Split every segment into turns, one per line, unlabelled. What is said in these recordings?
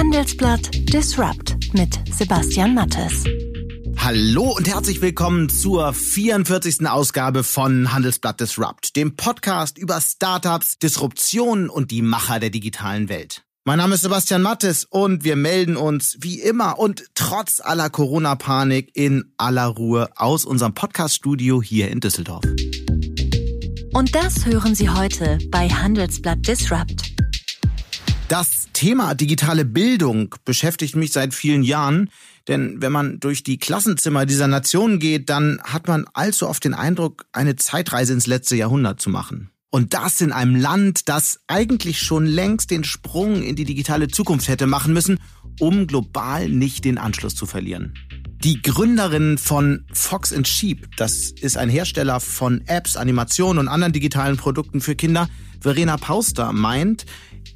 Handelsblatt Disrupt mit Sebastian Mattes.
Hallo und herzlich willkommen zur 44. Ausgabe von Handelsblatt Disrupt, dem Podcast über Startups, Disruption und die Macher der digitalen Welt. Mein Name ist Sebastian Mattes und wir melden uns wie immer und trotz aller Corona-Panik in aller Ruhe aus unserem Podcast-Studio hier in Düsseldorf.
Und das hören Sie heute bei Handelsblatt Disrupt.
Das Thema digitale Bildung beschäftigt mich seit vielen Jahren, denn wenn man durch die Klassenzimmer dieser Nation geht, dann hat man allzu oft den Eindruck, eine Zeitreise ins letzte Jahrhundert zu machen. Und das in einem Land, das eigentlich schon längst den Sprung in die digitale Zukunft hätte machen müssen, um global nicht den Anschluss zu verlieren. Die Gründerin von Fox and Sheep, das ist ein Hersteller von Apps, Animationen und anderen digitalen Produkten für Kinder, Verena Pauster meint,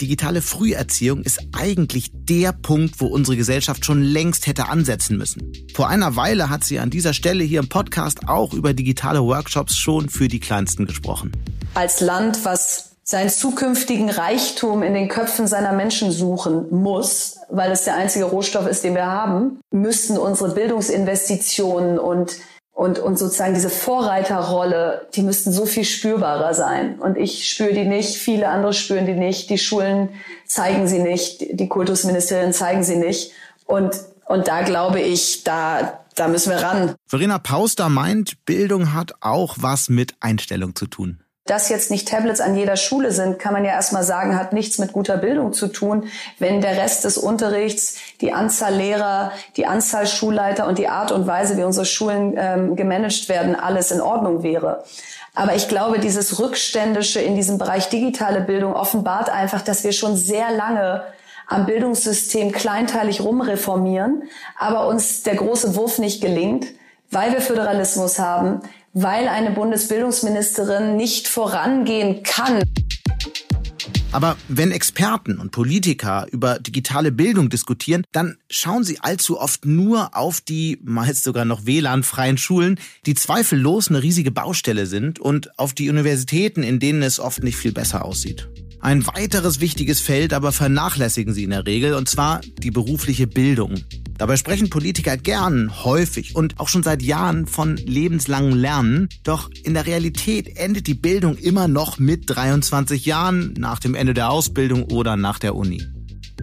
digitale Früherziehung ist eigentlich der Punkt, wo unsere Gesellschaft schon längst hätte ansetzen müssen. Vor einer Weile hat sie an dieser Stelle hier im Podcast auch über digitale Workshops schon für die Kleinsten gesprochen.
Als Land, was seinen zukünftigen Reichtum in den Köpfen seiner Menschen suchen muss, weil es der einzige Rohstoff ist, den wir haben, müssten unsere Bildungsinvestitionen und und, und sozusagen diese Vorreiterrolle, die müssten so viel spürbarer sein. Und ich spüre die nicht, viele andere spüren die nicht, die Schulen zeigen sie nicht, die Kultusministerien zeigen sie nicht. Und, und da glaube ich, da, da müssen wir ran.
Verena Pauster meint, Bildung hat auch was mit Einstellung zu tun.
Dass jetzt nicht Tablets an jeder Schule sind, kann man ja erstmal sagen, hat nichts mit guter Bildung zu tun, wenn der Rest des Unterrichts, die Anzahl Lehrer, die Anzahl Schulleiter und die Art und Weise, wie unsere Schulen ähm, gemanagt werden, alles in Ordnung wäre. Aber ich glaube, dieses Rückständische in diesem Bereich digitale Bildung offenbart einfach, dass wir schon sehr lange am Bildungssystem kleinteilig rumreformieren, aber uns der große Wurf nicht gelingt, weil wir Föderalismus haben, weil eine Bundesbildungsministerin nicht vorangehen kann.
Aber wenn Experten und Politiker über digitale Bildung diskutieren, dann schauen sie allzu oft nur auf die meist sogar noch WLAN-freien Schulen, die zweifellos eine riesige Baustelle sind und auf die Universitäten, in denen es oft nicht viel besser aussieht. Ein weiteres wichtiges Feld aber vernachlässigen sie in der Regel, und zwar die berufliche Bildung. Dabei sprechen Politiker gern, häufig und auch schon seit Jahren von lebenslangem Lernen. Doch in der Realität endet die Bildung immer noch mit 23 Jahren nach dem Ende der Ausbildung oder nach der Uni.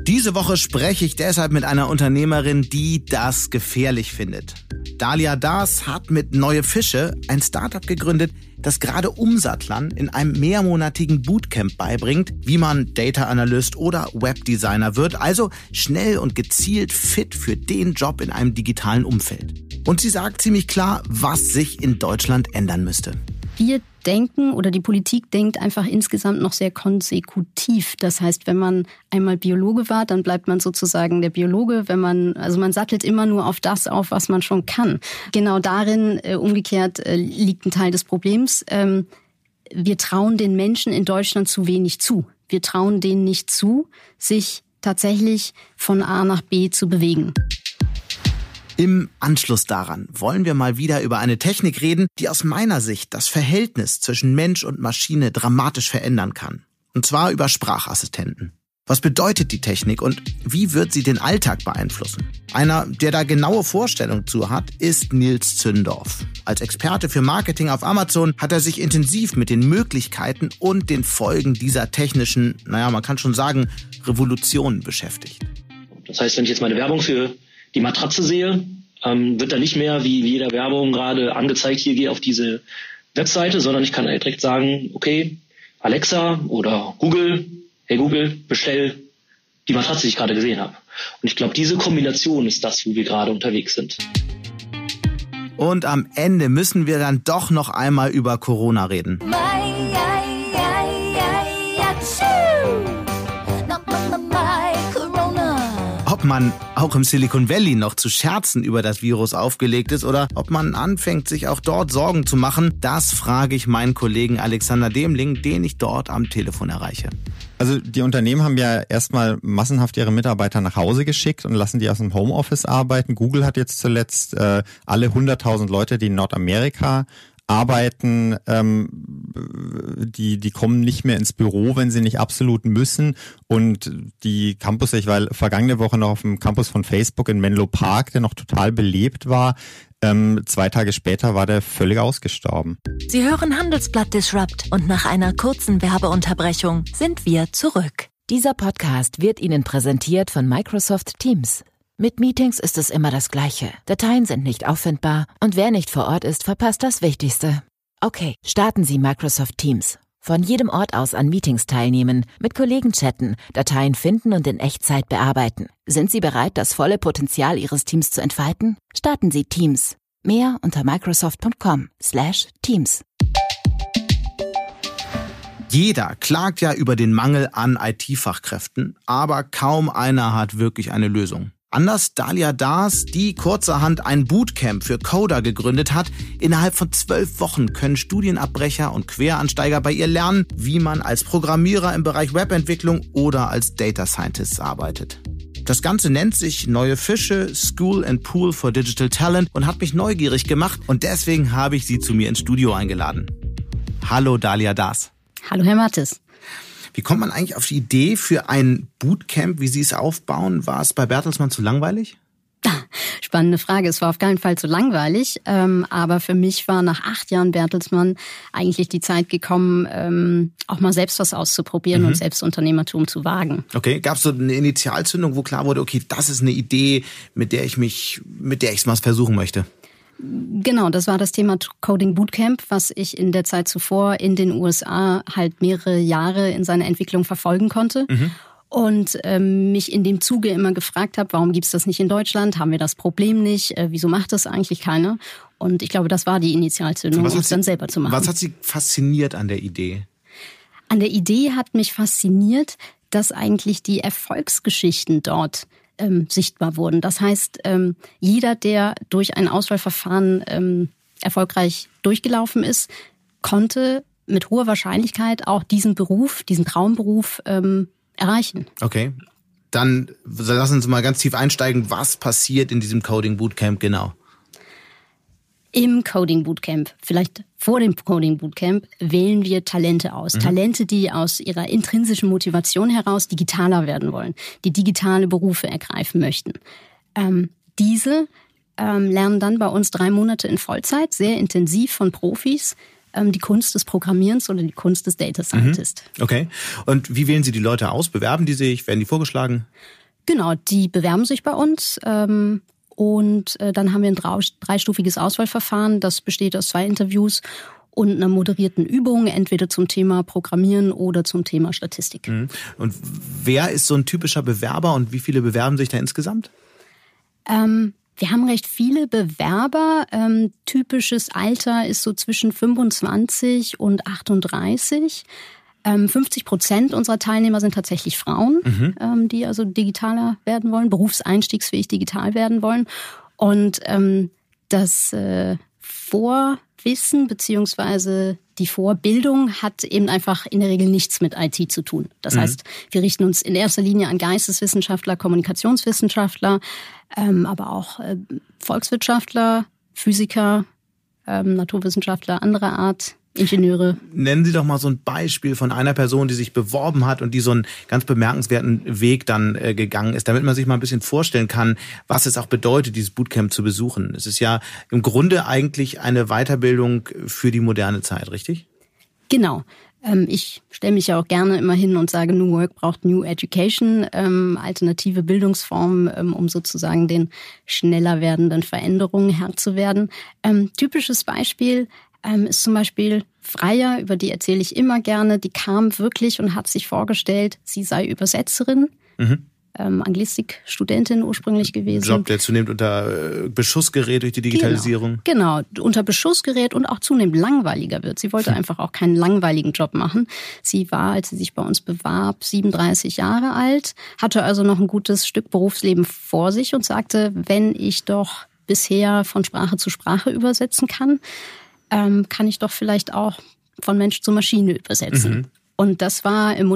Diese Woche spreche ich deshalb mit einer Unternehmerin, die das gefährlich findet. Dalia Das hat mit Neue Fische ein Startup gegründet, das gerade Umsattlern in einem mehrmonatigen Bootcamp beibringt, wie man Data Analyst oder Webdesigner wird, also schnell und gezielt fit für den Job in einem digitalen Umfeld. Und sie sagt ziemlich klar, was sich in Deutschland ändern müsste.
Wir denken oder die Politik denkt einfach insgesamt noch sehr konsekutiv. Das heißt, wenn man einmal Biologe war, dann bleibt man sozusagen der Biologe. Wenn man, also man sattelt immer nur auf das auf, was man schon kann. Genau darin, äh, umgekehrt, äh, liegt ein Teil des Problems. Ähm, wir trauen den Menschen in Deutschland zu wenig zu. Wir trauen denen nicht zu, sich tatsächlich von A nach B zu bewegen.
Im Anschluss daran wollen wir mal wieder über eine Technik reden, die aus meiner Sicht das Verhältnis zwischen Mensch und Maschine dramatisch verändern kann. Und zwar über Sprachassistenten. Was bedeutet die Technik und wie wird sie den Alltag beeinflussen? Einer, der da genaue Vorstellungen zu hat, ist Nils Zündorf. Als Experte für Marketing auf Amazon hat er sich intensiv mit den Möglichkeiten und den Folgen dieser technischen, naja, man kann schon sagen, Revolution beschäftigt.
Das heißt, wenn ich jetzt meine Werbung für die Matratze sehe, ähm, wird da nicht mehr wie, wie jeder Werbung gerade angezeigt, hier gehe auf diese Webseite, sondern ich kann direkt sagen, okay, Alexa oder Google, hey Google, bestell die Matratze, die ich gerade gesehen habe. Und ich glaube, diese Kombination ist das, wo wir gerade unterwegs sind.
Und am Ende müssen wir dann doch noch einmal über Corona reden. Ob man auch im Silicon Valley noch zu Scherzen über das Virus aufgelegt ist oder ob man anfängt, sich auch dort Sorgen zu machen, das frage ich meinen Kollegen Alexander Demling, den ich dort am Telefon erreiche.
Also die Unternehmen haben ja erstmal massenhaft ihre Mitarbeiter nach Hause geschickt und lassen die aus dem Homeoffice arbeiten. Google hat jetzt zuletzt äh, alle 100.000 Leute, die in Nordamerika arbeiten, ähm, die, die kommen nicht mehr ins Büro, wenn sie nicht absolut müssen. Und die Campus, ich war vergangene Woche noch auf dem Campus von Facebook in Menlo Park, der noch total belebt war. Ähm, zwei Tage später war der völlig ausgestorben.
Sie hören Handelsblatt Disrupt und nach einer kurzen Werbeunterbrechung sind wir zurück.
Dieser Podcast wird Ihnen präsentiert von Microsoft Teams. Mit Meetings ist es immer das Gleiche. Dateien sind nicht auffindbar und wer nicht vor Ort ist, verpasst das Wichtigste. Okay, starten Sie Microsoft Teams. Von jedem Ort aus an Meetings teilnehmen, mit Kollegen chatten, Dateien finden und in Echtzeit bearbeiten. Sind Sie bereit, das volle Potenzial Ihres Teams zu entfalten? Starten Sie Teams. Mehr unter microsoft.com/teams.
Jeder klagt ja über den Mangel an IT-Fachkräften, aber kaum einer hat wirklich eine Lösung. Anders Dalia Das, die kurzerhand ein Bootcamp für Coder gegründet hat. Innerhalb von zwölf Wochen können Studienabbrecher und Queransteiger bei ihr lernen, wie man als Programmierer im Bereich Webentwicklung oder als Data Scientist arbeitet. Das Ganze nennt sich Neue Fische, School and Pool for Digital Talent und hat mich neugierig gemacht und deswegen habe ich sie zu mir ins Studio eingeladen. Hallo Dalia Das.
Hallo Herr Mattes.
Wie kommt man eigentlich auf die Idee für ein Bootcamp, wie Sie es aufbauen? War es bei Bertelsmann zu langweilig?
Spannende Frage. Es war auf keinen Fall zu langweilig, ähm, aber für mich war nach acht Jahren Bertelsmann eigentlich die Zeit gekommen, ähm, auch mal selbst was auszuprobieren mhm. und selbst Unternehmertum zu wagen.
Okay, gab es so eine Initialzündung, wo klar wurde, okay, das ist eine Idee, mit der ich mich, mit der ich es mal versuchen möchte?
Genau, das war das Thema Coding Bootcamp, was ich in der Zeit zuvor in den USA halt mehrere Jahre in seiner Entwicklung verfolgen konnte. Mhm. Und ähm, mich in dem Zuge immer gefragt habe, warum gibt's das nicht in Deutschland? Haben wir das Problem nicht? Äh, wieso macht das eigentlich keiner? Und ich glaube, das war die Initialzündung, um es dann selber zu machen.
Was hat Sie fasziniert an der Idee?
An der Idee hat mich fasziniert, dass eigentlich die Erfolgsgeschichten dort ähm, sichtbar wurden. Das heißt, ähm, jeder, der durch ein Auswahlverfahren ähm, erfolgreich durchgelaufen ist, konnte mit hoher Wahrscheinlichkeit auch diesen Beruf, diesen Traumberuf ähm, erreichen.
Okay. Dann lassen Sie mal ganz tief einsteigen, was passiert in diesem Coding Bootcamp genau?
Im Coding Bootcamp, vielleicht vor dem Coding Bootcamp, wählen wir Talente aus. Mhm. Talente, die aus ihrer intrinsischen Motivation heraus digitaler werden wollen, die digitale Berufe ergreifen möchten. Ähm, diese ähm, lernen dann bei uns drei Monate in Vollzeit, sehr intensiv von Profis, ähm, die Kunst des Programmierens oder die Kunst des Data Scientist.
Mhm. Okay. Und wie wählen Sie die Leute aus? Bewerben die sich? Werden die vorgeschlagen?
Genau, die bewerben sich bei uns. Ähm, und äh, dann haben wir ein dreistufiges Auswahlverfahren. Das besteht aus zwei Interviews und einer moderierten Übung, entweder zum Thema Programmieren oder zum Thema Statistik. Mhm.
Und wer ist so ein typischer Bewerber und wie viele bewerben sich da insgesamt?
Ähm, wir haben recht viele Bewerber. Ähm, typisches Alter ist so zwischen 25 und 38. 50 ähm, Prozent unserer Teilnehmer sind tatsächlich Frauen, mhm. Ähm, die also digitaler werden wollen, berufseinstiegsfähig digital werden wollen. Und ähm, das äh, Vorwissen beziehungsweise die Vorbildung hat eben einfach in der Regel nichts mit IT zu tun. Das mhm. heißt, wir richten uns in erster Linie an Geisteswissenschaftler, Kommunikationswissenschaftler, aber auch äh, Volkswirtschaftler, Physiker, Naturwissenschaftler anderer Art, Ingenieure.
Nennen Sie doch mal so ein Beispiel von einer Person, die sich beworben hat und die so einen ganz bemerkenswerten Weg dann äh, gegangen ist, damit man sich mal ein bisschen vorstellen kann, was es auch bedeutet, dieses Bootcamp zu besuchen. Es ist ja im Grunde eigentlich eine Weiterbildung für die moderne Zeit, richtig?
Genau. Ähm, ich stelle mich ja auch gerne immer hin und sage, New Work braucht New Education, ähm, alternative Bildungsformen, ähm, um sozusagen den schneller werdenden Veränderungen Herr zu werden. typisches Beispiel ähm, ist zum Beispiel Freier, über die erzähle ich immer gerne. Die kam wirklich und hat sich vorgestellt, sie sei Übersetzerin. Mhm. Ähm, Anglistikstudentin ursprünglich gewesen.
Job, der zunehmend unter äh, Beschuss gerät durch die Digitalisierung.
Genau, genau, unter Beschuss gerät und auch zunehmend langweiliger wird. Sie wollte hm. einfach auch keinen langweiligen Job machen. Sie war, als sie sich bei uns bewarb, 37 Jahre alt, hatte also noch ein gutes Stück Berufsleben vor sich und sagte, wenn ich doch bisher von Sprache zu Sprache übersetzen kann, ähm, kann ich doch vielleicht auch von Mensch zu Maschine übersetzen. Mhm. Und das war im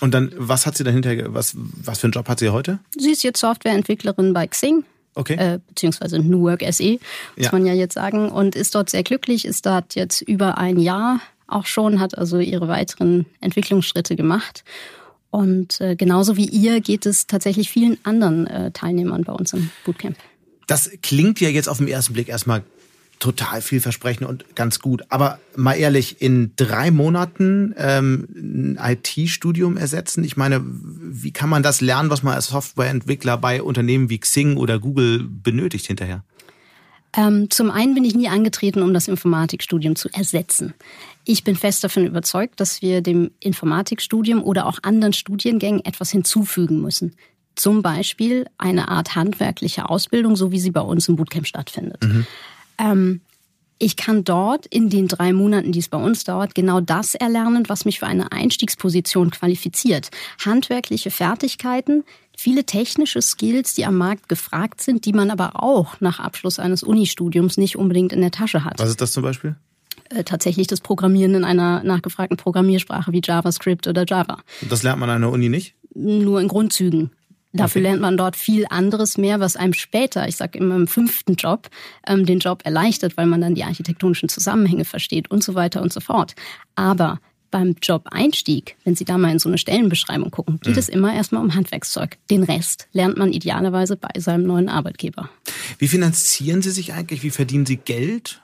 Und dann, was hat sie dahinter, was, was für einen Job hat sie heute?
Sie ist jetzt Softwareentwicklerin bei Xing.
Okay.
Äh, beziehungsweise New Work SE, muss
Ja.
man ja jetzt sagen. Und ist dort sehr glücklich, ist dort jetzt über ein Jahr auch schon, hat also ihre weiteren Entwicklungsschritte gemacht. Und äh, genauso wie ihr geht es tatsächlich vielen anderen äh, Teilnehmern bei uns im Bootcamp.
Das klingt ja jetzt auf den ersten Blick erstmal total vielversprechend und ganz gut. Aber mal ehrlich, in drei Monaten ähm, ein IT-Studium ersetzen? Ich meine, wie kann man das lernen, was man als Softwareentwickler bei Unternehmen wie Xing oder Google benötigt hinterher?
Ähm, zum einen bin ich nie angetreten, um das Informatikstudium zu ersetzen. Ich bin fest davon überzeugt, dass wir dem Informatikstudium oder auch anderen Studiengängen etwas hinzufügen müssen. Zum Beispiel eine Art handwerkliche Ausbildung, so wie sie bei uns im Bootcamp stattfindet. Ähm, ich kann dort in den drei Monaten, die es bei uns dauert, genau das erlernen, was mich für eine Einstiegsposition qualifiziert. Handwerkliche Fertigkeiten, viele technische Skills, die am Markt gefragt sind, die man aber auch nach Abschluss eines Unistudiums nicht unbedingt in der Tasche hat.
Was ist das zum Beispiel?
Äh, tatsächlich das Programmieren in einer nachgefragten Programmiersprache wie JavaScript oder Java.
Das lernt man an der Uni nicht?
Nur in Grundzügen. Dafür
Okay.
lernt man dort viel anderes mehr, was einem später, ich sage immer im fünften Job, ähm, den Job erleichtert, weil man dann die architektonischen Zusammenhänge versteht und so weiter und so fort. Aber beim Job-Einstieg, wenn Sie da mal in so eine Stellenbeschreibung gucken, geht es immer erstmal um Handwerkszeug. Den Rest lernt man idealerweise bei seinem neuen Arbeitgeber.
Wie finanzieren Sie sich eigentlich? Wie verdienen Sie Geld?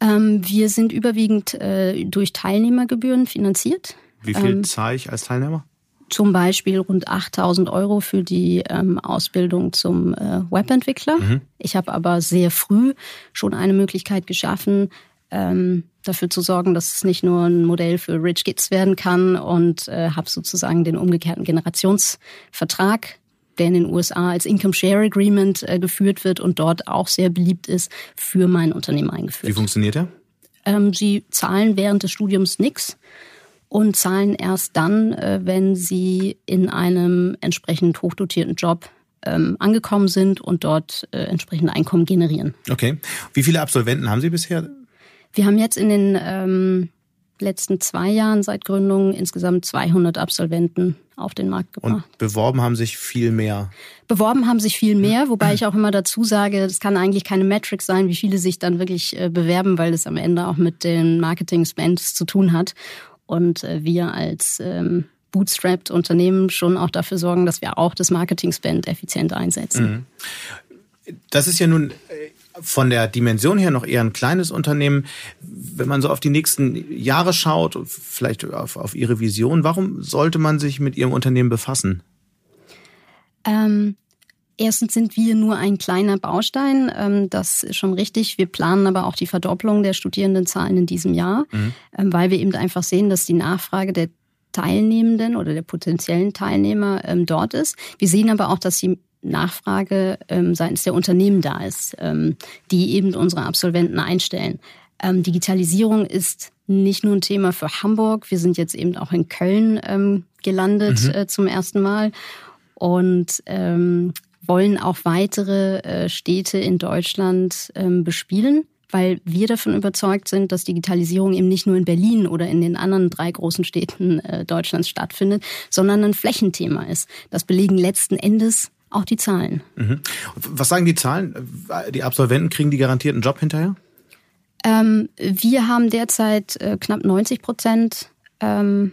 Ähm, wir sind überwiegend äh, durch Teilnehmergebühren finanziert.
Wie viel zahle ich als Teilnehmer?
zum Beispiel rund 8000 Euro für die ähm, Ausbildung zum äh, Webentwickler. Ich habe aber sehr früh schon eine Möglichkeit geschaffen, ähm, dafür zu sorgen, dass es nicht nur ein Modell für Rich Kids werden kann und äh, habe sozusagen den umgekehrten Generationsvertrag der in den USA als Income Share Agreement äh, geführt wird und dort auch sehr beliebt ist, für mein Unternehmen eingeführt.
Wie funktioniert der?
Ähm, sie zahlen während des Studiums nichts und zahlen erst dann, äh, wenn sie in einem entsprechend hochdotierten Job ähm, angekommen sind und dort äh, entsprechende Einkommen generieren.
Okay. Wie viele Absolventen haben Sie bisher?
Wir haben jetzt in den ähm, letzten zwei Jahren seit Gründung insgesamt 200 Absolventen auf den Markt gebracht.
Und beworben haben sich viel mehr.
Beworben haben sich viel mehr, wobei ich auch immer dazu sage, das kann eigentlich keine Metric sein, wie viele sich dann wirklich äh, bewerben, weil es am Ende auch mit den Marketing-Spends zu tun hat. Und äh, wir als ähm, bootstrapped Unternehmen schon auch dafür sorgen, dass wir auch das Marketing-Spend effizient einsetzen.
Das ist ja nun äh, von der Dimension her noch eher ein kleines Unternehmen. Wenn man so auf die nächsten Jahre schaut, vielleicht auf, auf Ihre Vision, warum sollte man sich mit Ihrem Unternehmen befassen?
Ähm, erstens sind wir nur ein kleiner Baustein, ähm, das ist schon richtig. Wir planen aber auch die Verdopplung der Studierendenzahlen in diesem Jahr, ähm, weil wir eben einfach sehen, dass die Nachfrage der Teilnehmenden oder der potenziellen Teilnehmer ähm, dort ist. Wir sehen aber auch, dass die Nachfrage ähm, seitens der Unternehmen da ist, ähm, die eben unsere Absolventen einstellen. Ähm, Digitalisierung ist nicht nur ein Thema für Hamburg. Wir sind jetzt eben auch in Köln ähm, gelandet äh, zum ersten Mal und ähm, wollen auch weitere äh, Städte in Deutschland ähm, bespielen, weil wir davon überzeugt sind, dass Digitalisierung eben nicht nur in Berlin oder in den anderen drei großen Städten äh, Deutschlands stattfindet, sondern ein Flächenthema ist. Das belegen letzten Endes auch die Zahlen.
Mhm. Was sagen die Zahlen? Die Absolventen kriegen die garantiert einen Job hinterher?
Ähm, wir haben derzeit äh, knapp 90 Prozent ähm,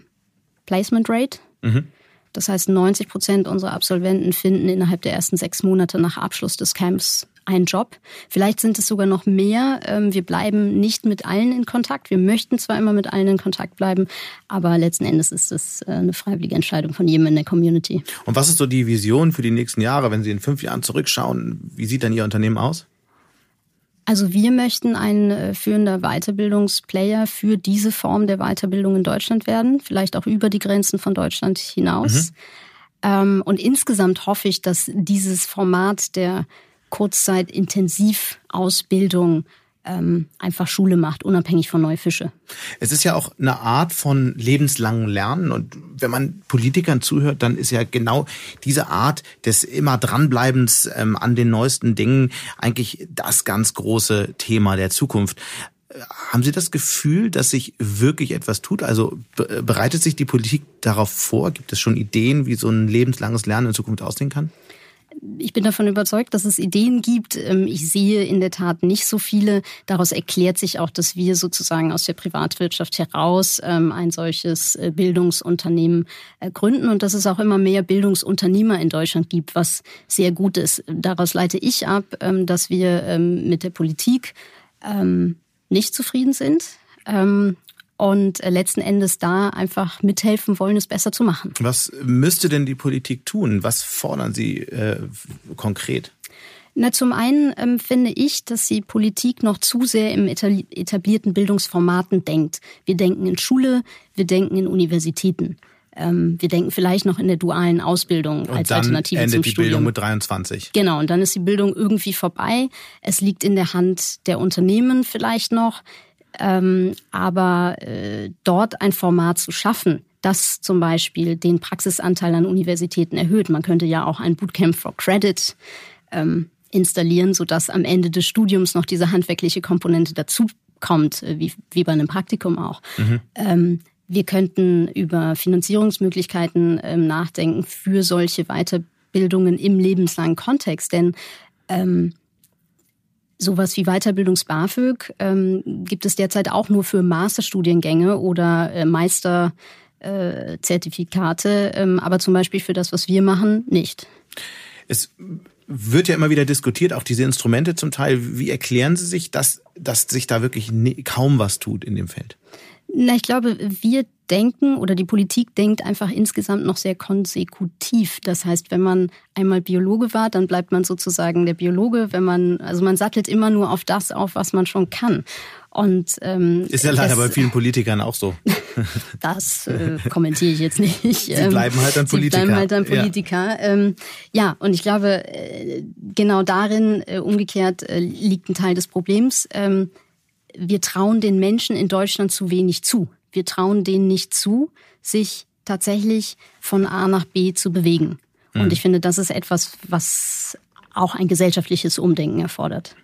Placement Rate. Das heißt, 90 Prozent unserer Absolventen finden innerhalb der ersten sechs Monate nach Abschluss des Camps einen Job. Vielleicht sind es sogar noch mehr. Ähm, wir bleiben nicht mit allen in Kontakt. Wir möchten zwar immer mit allen in Kontakt bleiben, aber letzten Endes ist es äh, eine freiwillige Entscheidung von jedem in der Community.
Und was ist so die Vision für die nächsten Jahre, wenn Sie in fünf Jahren zurückschauen? Wie sieht dann Ihr Unternehmen aus?
Also wir möchten ein äh, führender Weiterbildungsplayer für diese Form der Weiterbildung in Deutschland werden, vielleicht auch über die Grenzen von Deutschland hinaus. Ähm, und insgesamt hoffe ich, dass dieses Format der Kurzzeit-Intensivausbildung ähm, einfach Schule macht, unabhängig von neue Fische.
Es ist ja auch eine Art von lebenslangen Lernen und wenn man Politikern zuhört, dann ist ja genau diese Art des immer dranbleibens ähm, an den neuesten Dingen eigentlich das ganz große Thema der Zukunft. haben Sie das Gefühl, dass sich wirklich etwas tut? Also bereitet sich die Politik darauf vor? Gibt es schon Ideen, wie so ein lebenslanges Lernen in Zukunft aussehen kann?
Ich bin davon überzeugt, dass es Ideen gibt. Ähm, ich sehe in der Tat nicht so viele. Daraus erklärt sich auch, dass wir sozusagen aus der Privatwirtschaft heraus ähm, ein solches äh, Bildungsunternehmen äh, gründen und dass es auch immer mehr Bildungsunternehmer in Deutschland gibt, was sehr gut ist. Daraus leite ich ab, ähm, dass wir mit der Politik nicht zufrieden sind und äh, letzten Endes da einfach mithelfen wollen, es besser zu machen.
Was müsste denn die Politik tun? Was fordern Sie äh, konkret?
Na, zum einen ähm, finde ich, dass die Politik noch zu sehr im etablierten Bildungsformaten denkt. Wir denken in Schule, wir denken in Universitäten. Ähm, wir denken vielleicht noch in der dualen Ausbildung
und
als
dann
Alternative
endet
zum
die
Studium.
Bildung mit 23.
Genau, und dann ist die Bildung irgendwie vorbei. Es liegt in der Hand der Unternehmen vielleicht noch, ähm, aber äh, dort ein Format zu schaffen, das zum Beispiel den Praxisanteil an Universitäten erhöht. Man könnte ja auch ein Bootcamp for Credit ähm, installieren, sodass am Ende des Studiums noch diese handwerkliche Komponente dazu kommt, äh, wie, wie bei einem Praktikum auch. Mhm. Ähm, wir könnten über Finanzierungsmöglichkeiten ähm, nachdenken für solche Weiterbildungen im lebenslangen Kontext, denn ähm, Sowas wie Weiterbildungs-BAföG ähm, gibt es derzeit auch nur für Masterstudiengänge oder äh, Meisterzertifikate, äh, ähm, aber zum Beispiel für das, was wir machen, nicht.
Es wird ja immer wieder diskutiert, auch diese Instrumente zum Teil. Wie erklären Sie sich, dass, dass sich da wirklich kaum was tut in dem Feld?
Na, ich glaube, wir denken oder die Politik denkt einfach insgesamt noch sehr konsekutiv. Das heißt, wenn man einmal Biologe war, dann bleibt man sozusagen der Biologe. Wenn man, also man sattelt immer nur auf das auf, was man schon kann. Und ähm,
ist ja leider bei vielen Politikern auch so.
das äh, kommentiere ich jetzt nicht.
Sie bleiben halt dann Politiker.
Sie bleiben halt dann Politiker. Ja, ähm, ja und ich glaube, äh, genau darin äh, umgekehrt äh, liegt ein Teil des Problems. Ähm, wir trauen den Menschen in Deutschland zu wenig zu. Wir trauen denen nicht zu, sich tatsächlich von A nach B zu bewegen. Und mhm. ich finde, das ist etwas, was auch ein gesellschaftliches Umdenken erfordert.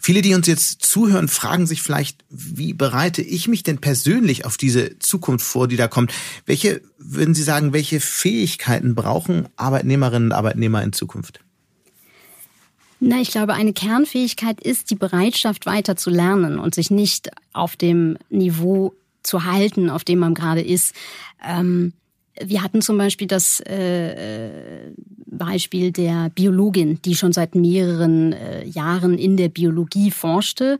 Viele, die uns jetzt zuhören, fragen sich vielleicht, wie bereite ich mich denn persönlich auf diese Zukunft vor, die da kommt? Welche, würden Sie sagen, welche Fähigkeiten brauchen Arbeitnehmerinnen und Arbeitnehmer in Zukunft?
Na, ich glaube, eine Kernfähigkeit ist die Bereitschaft, weiter zu lernen und sich nicht auf dem Niveau zu halten, auf dem man gerade ist. Ähm, wir hatten zum Beispiel das äh, Beispiel der Biologin, die schon seit mehreren äh, Jahren in der Biologie forschte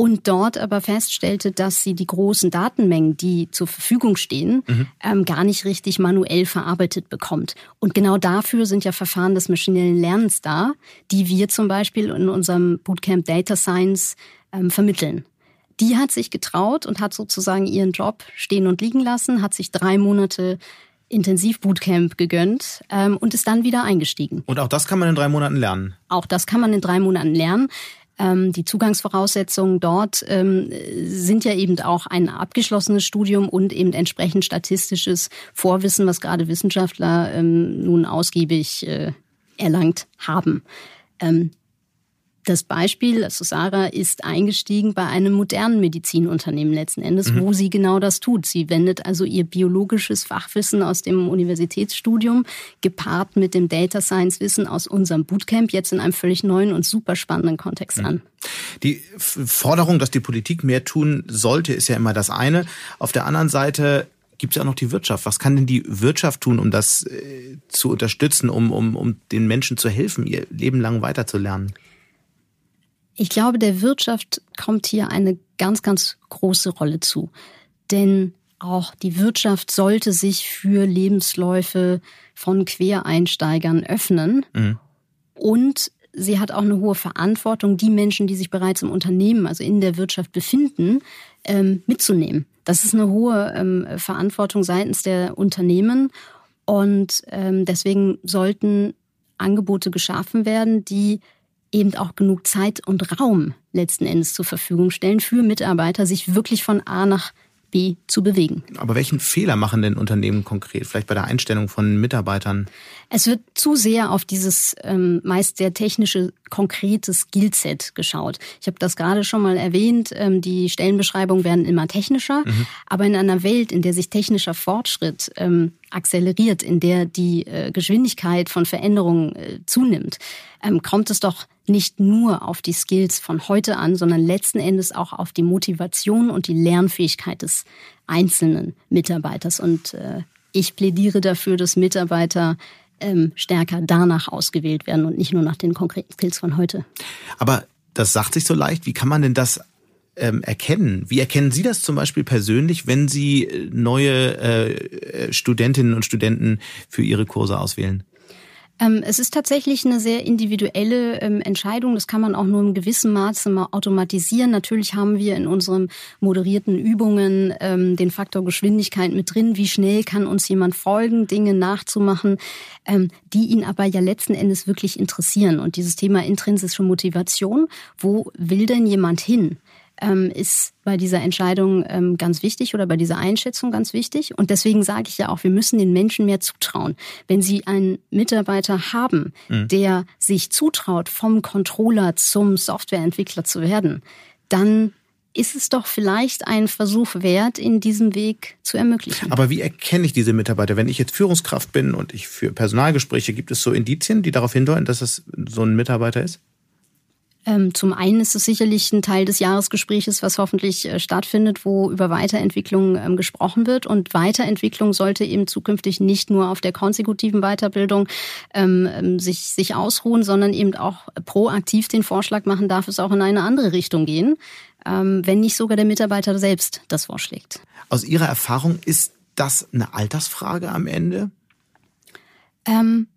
und dort aber feststellte, dass sie die großen Datenmengen, die zur Verfügung stehen, mhm. ähm, gar nicht richtig manuell verarbeitet bekommt. Und genau dafür sind ja Verfahren des maschinellen Lernens da, die wir zum Beispiel in unserem Bootcamp Data Science ähm, vermitteln. Die hat sich getraut und hat sozusagen ihren Job stehen und liegen lassen, hat sich drei Monate Intensiv-Bootcamp gegönnt ähm, und ist dann wieder eingestiegen.
Und auch das kann man in drei Monaten lernen?
Auch das kann man in drei Monaten lernen. Ähm, die Zugangsvoraussetzungen dort ähm, sind ja eben auch ein abgeschlossenes Studium und eben entsprechend statistisches Vorwissen, was gerade Wissenschaftler ähm, nun ausgiebig äh, erlangt haben. Das Beispiel, also Sarah ist eingestiegen bei einem modernen Medizinunternehmen letzten Endes, mhm. wo sie genau das tut. Sie wendet also ihr biologisches Fachwissen aus dem Universitätsstudium gepaart mit dem Data Science Wissen aus unserem Bootcamp jetzt in einem völlig neuen und super spannenden Kontext mhm. an.
Die Forderung, dass die Politik mehr tun sollte, ist ja immer das eine. Auf der anderen Seite gibt es ja auch noch die Wirtschaft. Was kann denn die Wirtschaft tun, um das äh, zu unterstützen, um, um, um den Menschen zu helfen, ihr Leben lang weiterzulernen?
Ich glaube, der Wirtschaft kommt hier eine ganz, ganz große Rolle zu. Denn auch die Wirtschaft sollte sich für Lebensläufe von Quereinsteigern öffnen. Mhm. Und sie hat auch eine hohe Verantwortung, die Menschen, die sich bereits im Unternehmen, also in der Wirtschaft befinden, ähm, mitzunehmen. Das ist eine hohe ähm, Verantwortung seitens der Unternehmen. Und ähm, deswegen sollten Angebote geschaffen werden, die eben auch genug Zeit und Raum letzten Endes zur Verfügung stellen für Mitarbeiter, sich wirklich von A nach B zu bewegen.
Aber welchen Fehler machen denn Unternehmen konkret? Vielleicht bei der Einstellung von Mitarbeitern?
Es wird zu sehr auf dieses ähm, meist sehr technische, konkrete Skillset geschaut. Ich habe das gerade schon mal erwähnt. Ähm, die Stellenbeschreibungen werden immer technischer. Mhm. Aber in einer Welt, in der sich technischer Fortschritt ähm, akzeleriert, in der die äh, Geschwindigkeit von Veränderungen äh, zunimmt, ähm, kommt es doch nicht nur auf die Skills von heute an, sondern letzten Endes auch auf die Motivation und die Lernfähigkeit des einzelnen Mitarbeiters. Und äh, ich plädiere dafür, dass Mitarbeiter ähm, stärker danach ausgewählt werden und nicht nur nach den konkreten Skills von heute.
Aber das sagt sich so leicht. Wie kann man denn das ähm, erkennen? Wie erkennen Sie das zum Beispiel persönlich, wenn Sie äh, neue äh, Studentinnen und Studenten für Ihre Kurse auswählen?
Ähm, es ist tatsächlich eine sehr individuelle ähm, Entscheidung. Das kann man auch nur im gewissen Maße mal automatisieren. Natürlich haben wir in unseren moderierten Übungen ähm, den Faktor Geschwindigkeit mit drin. Wie schnell kann uns jemand folgen, Dinge nachzumachen, die ihn aber ja letzten Endes wirklich interessieren. Und dieses Thema intrinsische Motivation, wo will denn jemand hin? Ähm, ist bei dieser Entscheidung ähm, ganz wichtig oder bei dieser Einschätzung ganz wichtig. Und deswegen sage ich ja auch, wir müssen den Menschen mehr zutrauen. Wenn Sie einen Mitarbeiter haben, mhm. der sich zutraut, vom Controller zum Softwareentwickler zu werden, dann ist es doch vielleicht ein Versuch wert, in diesem Weg zu ermöglichen.
Aber wie erkenne ich diese Mitarbeiter? Wenn ich jetzt Führungskraft bin und ich für Personalgespräche, gibt es so Indizien, die darauf hindeuten, dass es so ein Mitarbeiter ist?
Ähm, zum einen ist es sicherlich ein Teil des Jahresgespräches, was hoffentlich äh, stattfindet, wo über Weiterentwicklung ähm, gesprochen wird. Und Weiterentwicklung sollte eben zukünftig nicht nur auf der konsekutiven Weiterbildung ähm, sich, sich ausruhen, sondern eben auch proaktiv den Vorschlag machen, darf es auch in eine andere Richtung gehen, wenn nicht sogar der Mitarbeiter selbst das vorschlägt.
Aus Ihrer Erfahrung ist das eine Altersfrage am Ende?
Ähm,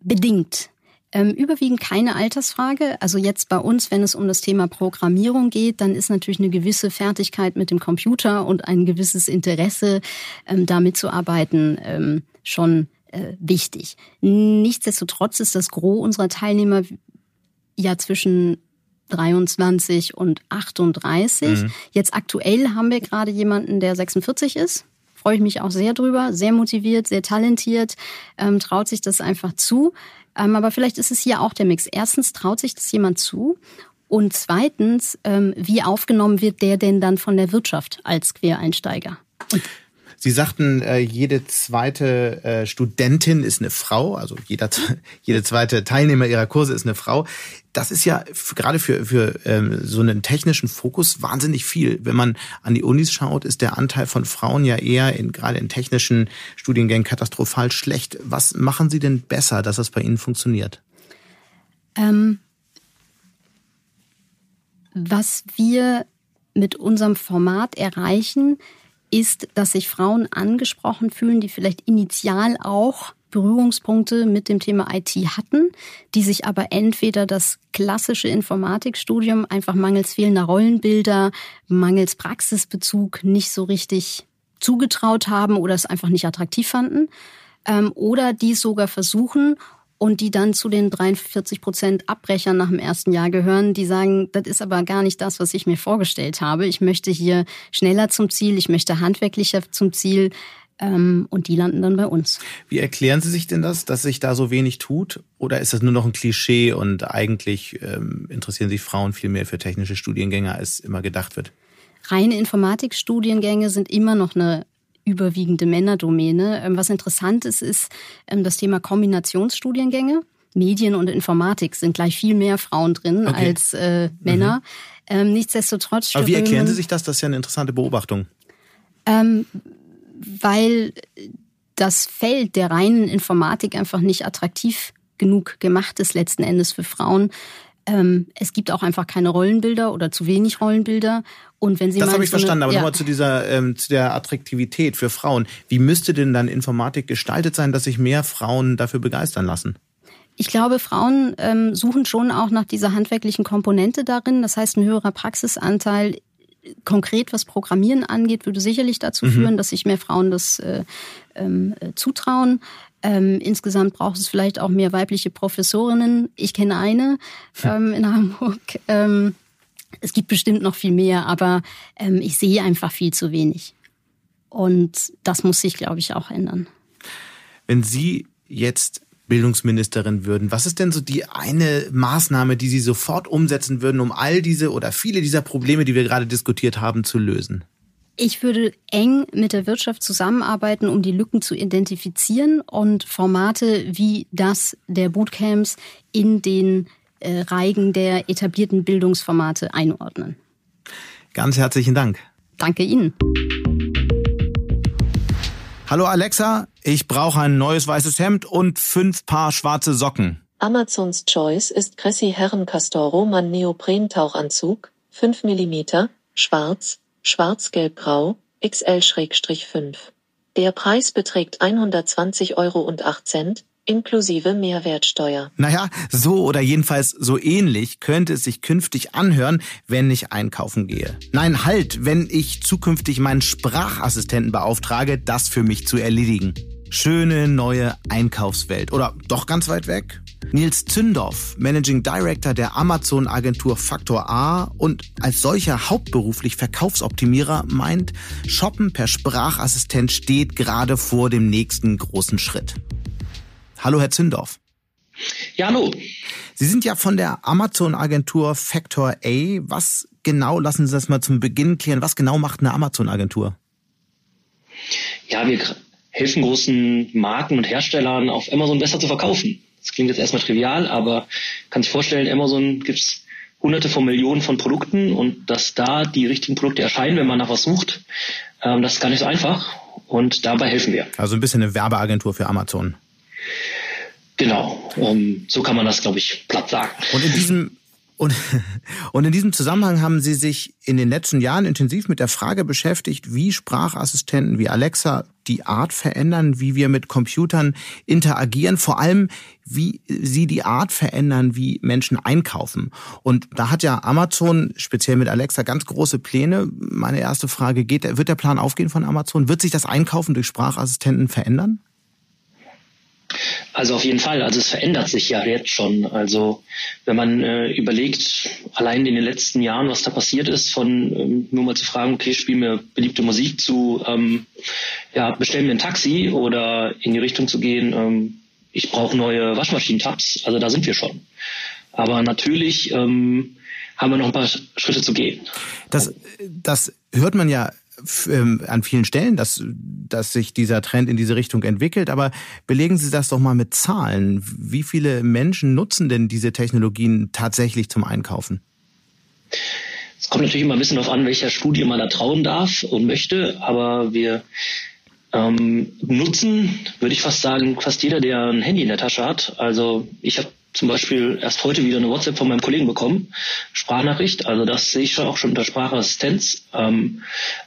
bedingt. Ähm, überwiegend keine Altersfrage. Also jetzt bei uns, wenn es um das Thema Programmierung geht, dann ist natürlich eine gewisse Fertigkeit mit dem Computer und ein gewisses Interesse, ähm, damit zu arbeiten, ähm, schon äh, wichtig. Nichtsdestotrotz ist das Gros unserer Teilnehmer ja zwischen 23 und 38. Mhm. Jetzt aktuell haben wir gerade jemanden, der 46 ist. Freue ich mich auch sehr drüber, sehr motiviert, sehr talentiert, ähm, traut sich das einfach zu. Ähm, aber vielleicht ist es hier auch der Mix. Erstens traut sich das jemand zu und zweitens, ähm, wie aufgenommen wird der denn dann von der Wirtschaft als Quereinsteiger?
Sie sagten, äh, jede zweite äh, Studentin ist eine Frau, also jeder, jede zweite Teilnehmer ihrer Kurse ist eine Frau. Das ist ja gerade für, für ähm, so einen technischen Fokus wahnsinnig viel. Wenn man an die Unis schaut, ist der Anteil von Frauen ja eher in, gerade in technischen Studiengängen katastrophal schlecht. Was machen Sie denn besser, dass das bei Ihnen funktioniert?
Ähm, was wir mit unserem Format erreichen, ist, dass sich Frauen angesprochen fühlen, die vielleicht initial auch Berührungspunkte mit dem Thema IT hatten, die sich aber entweder das klassische Informatikstudium einfach mangels fehlender Rollenbilder, mangels Praxisbezug nicht so richtig zugetraut haben oder es einfach nicht attraktiv fanden, ähm, oder die sogar versuchen und die dann zu den 43 Prozent Abbrechern nach dem ersten Jahr gehören, die sagen, das ist aber gar nicht das, was ich mir vorgestellt habe. Ich möchte hier schneller zum Ziel, ich möchte handwerklicher zum Ziel ähm, und die landen dann bei uns.
Wie erklären Sie sich denn das, dass sich da so wenig tut? Oder ist das nur noch ein Klischee und eigentlich ähm, interessieren sich Frauen viel mehr für technische Studiengänge, als immer gedacht wird?
Reine Informatikstudiengänge sind immer noch eine überwiegende Männerdomäne. Ähm, was interessant ist, ist ähm, das Thema Kombinationsstudiengänge. Medien und Informatik sind gleich viel mehr Frauen drin okay. als äh, Männer. Mhm. Ähm, nichtsdestotrotz.
Aber wie erklären Sie sich das? Das ist ja eine interessante Beobachtung.
Ähm, weil das Feld der reinen Informatik einfach nicht attraktiv genug gemacht ist letzten Endes für Frauen. Ähm, es gibt auch einfach keine Rollenbilder oder zu wenig Rollenbilder. Und wenn Sie
das habe ich so verstanden, aber ja. nochmal zu dieser ähm, zu der Attraktivität für Frauen. Wie müsste denn dann Informatik gestaltet sein, dass sich mehr Frauen dafür begeistern lassen?
Ich glaube, Frauen ähm, suchen schon auch nach dieser handwerklichen Komponente darin. Das heißt, ein höherer Praxisanteil konkret was Programmieren angeht, würde sicherlich dazu mhm. führen, dass sich mehr Frauen das äh, ähm, äh, zutrauen. Ähm, insgesamt braucht es vielleicht auch mehr weibliche Professorinnen. Ich kenne eine ähm, in Hamburg. Ähm, Es gibt bestimmt noch viel mehr, aber ähm, ich sehe einfach viel zu wenig. Und das muss sich, glaube ich, auch ändern.
Wenn Sie jetzt Bildungsministerin würden, was ist denn so die eine Maßnahme, die Sie sofort umsetzen würden, um all diese oder viele dieser Probleme, die wir gerade diskutiert haben, zu lösen?
Ich würde eng mit der Wirtschaft zusammenarbeiten, um die Lücken zu identifizieren und Formate wie das der Bootcamps in den äh, Reigen der etablierten Bildungsformate einordnen.
Ganz herzlichen Dank.
Danke Ihnen.
Hallo Alexa, ich brauche ein neues weißes Hemd und fünf Paar schwarze Socken.
Amazons Choice ist Cressy Herrencastor Roman Neoprentauchanzug, 5 mm, schwarz, schwarz-gelb-grau, XL-5. Der Preis beträgt 120,08 Euro, inklusive Mehrwertsteuer.
Naja, so oder jedenfalls so ähnlich könnte es sich künftig anhören, wenn ich einkaufen gehe. Nein, halt, wenn ich zukünftig meinen Sprachassistenten beauftrage, das für mich zu erledigen. Schöne neue Einkaufswelt. Oder doch ganz weit weg? Nils Zündorf, Managing Director der Amazon-Agentur Faktor A und als solcher hauptberuflich Verkaufsoptimierer, meint, Shoppen per Sprachassistent steht gerade vor dem nächsten großen Schritt. Hallo, Herr Zündorf.
Ja, hallo.
Sie sind ja von der Amazon-Agentur Factor A. Was genau, lassen Sie das mal zum Beginn klären, was genau macht eine Amazon-Agentur?
Ja, wir helfen großen Marken und Herstellern auf Amazon besser zu verkaufen. Das klingt jetzt erstmal trivial, aber kann sich vorstellen, Amazon gibt's hunderte von Millionen von Produkten und dass da die richtigen Produkte erscheinen, wenn man nach was sucht, ähm, das ist gar nicht so einfach und dabei helfen wir.
Also ein bisschen eine Werbeagentur für Amazon.
Genau, ähm, so kann man das, glaube ich, platt sagen.
Und in diesem und, und in diesem Zusammenhang haben Sie sich in den letzten Jahren intensiv mit der Frage beschäftigt, wie Sprachassistenten wie Alexa die Art verändern, wie wir mit Computern interagieren, vor allem wie sie die Art verändern, wie Menschen einkaufen. Und da hat ja Amazon speziell mit Alexa ganz große Pläne. Meine erste Frage geht, wird der Plan aufgehen von Amazon? Wird sich das Einkaufen durch Sprachassistenten verändern?
Also auf jeden Fall. Also es verändert sich ja jetzt schon. Also wenn man äh, überlegt, allein in den letzten Jahren, was da passiert ist, von ähm, nur mal zu fragen, okay, spiel mir beliebte Musik zu, ähm, ja, bestell mir ein Taxi oder in die Richtung zu gehen, ähm, ich brauche neue Waschmaschinentabs. Also da sind wir schon. Aber natürlich ähm, haben wir noch ein paar Schritte zu gehen.
Das, das hört man ja an vielen Stellen, dass, dass sich dieser Trend in diese Richtung entwickelt. Aber belegen Sie das doch mal mit Zahlen. Wie viele Menschen nutzen denn diese Technologien tatsächlich zum Einkaufen?
Es kommt natürlich immer ein bisschen darauf an, welcher Studie man da trauen darf und möchte. Aber wir ähm, nutzen, würde ich fast sagen, fast jeder, der ein Handy in der Tasche hat. Also ich habe zum Beispiel erst heute wieder eine WhatsApp von meinem Kollegen bekommen, Sprachnachricht, also das sehe ich schon auch schon unter Sprachassistenz. Ähm,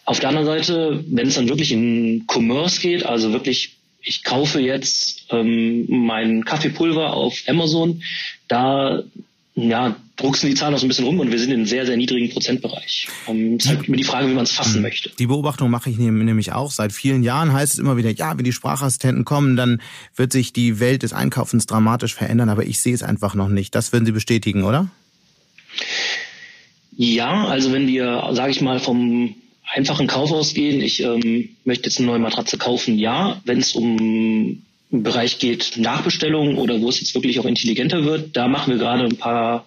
auf der anderen Seite, wenn es dann wirklich in Commerce geht, also wirklich, ich kaufe jetzt ähm, mein Kaffeepulver auf Amazon, da ja, drucksen die Zahlen auch so ein bisschen rum und wir sind in einem sehr, sehr niedrigen Prozentbereich. Um, es ist halt immer die Frage, wie man es fassen hm. möchte.
Die Beobachtung mache ich nämlich auch. Seit vielen Jahren heißt es immer wieder, ja, wenn die Sprachassistenten kommen, dann wird sich die Welt des Einkaufens dramatisch verändern, aber ich sehe es einfach noch nicht. Das würden Sie bestätigen, oder?
Ja, also wenn wir, sage ich mal, vom einfachen Kauf ausgehen, ich ähm, möchte jetzt eine neue Matratze kaufen, ja. Wenn es um Bereich geht, Nachbestellungen oder wo es jetzt wirklich auch intelligenter wird, da machen wir gerade ein paar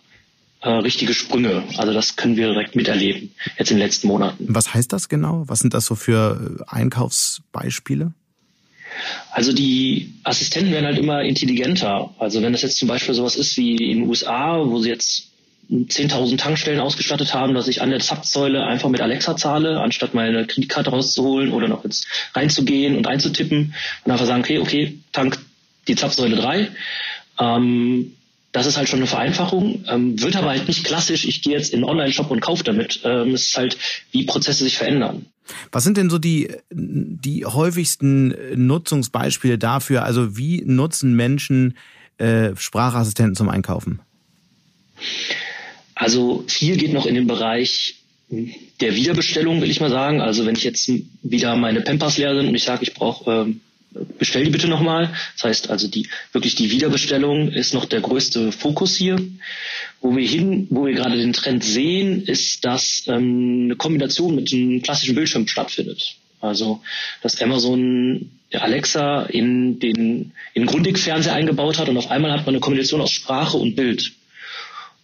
äh, richtige Sprünge. Also das können wir direkt miterleben, jetzt in den letzten Monaten.
Was heißt das genau? Was sind das so für äh, Einkaufsbeispiele?
Also die Assistenten werden halt immer intelligenter. Also wenn das jetzt zum Beispiel sowas ist wie in den USA, wo sie jetzt 10.000 Tankstellen ausgestattet haben, dass ich an der Zapfsäule einfach mit Alexa zahle, anstatt meine Kreditkarte rauszuholen oder noch jetzt reinzugehen und einzutippen und einfach sagen, okay, okay, Tank die Zapfsäule 3. Ähm, das ist halt schon eine Vereinfachung, ähm, wird aber halt nicht klassisch, ich gehe jetzt in einen Online-Shop und kaufe damit. Ähm, es ist halt, wie Prozesse sich verändern.
Was sind denn so die, die häufigsten Nutzungsbeispiele dafür? Also wie nutzen Menschen äh, Sprachassistenten zum Einkaufen?
Also viel geht noch in den Bereich der Wiederbestellung, will ich mal sagen. Also wenn ich jetzt wieder meine Pampers leer sind und ich sage, ich brauche ähm, bestell die bitte nochmal. Das heißt also die wirklich die Wiederbestellung ist noch der größte Fokus hier. Wo wir hin, wo wir gerade den Trend sehen, ist, dass ähm, eine Kombination mit einem klassischen Bildschirm stattfindet. Also dass Amazon Alexa in den in Grundig-Fernseher eingebaut hat und auf einmal hat man eine Kombination aus Sprache und Bild.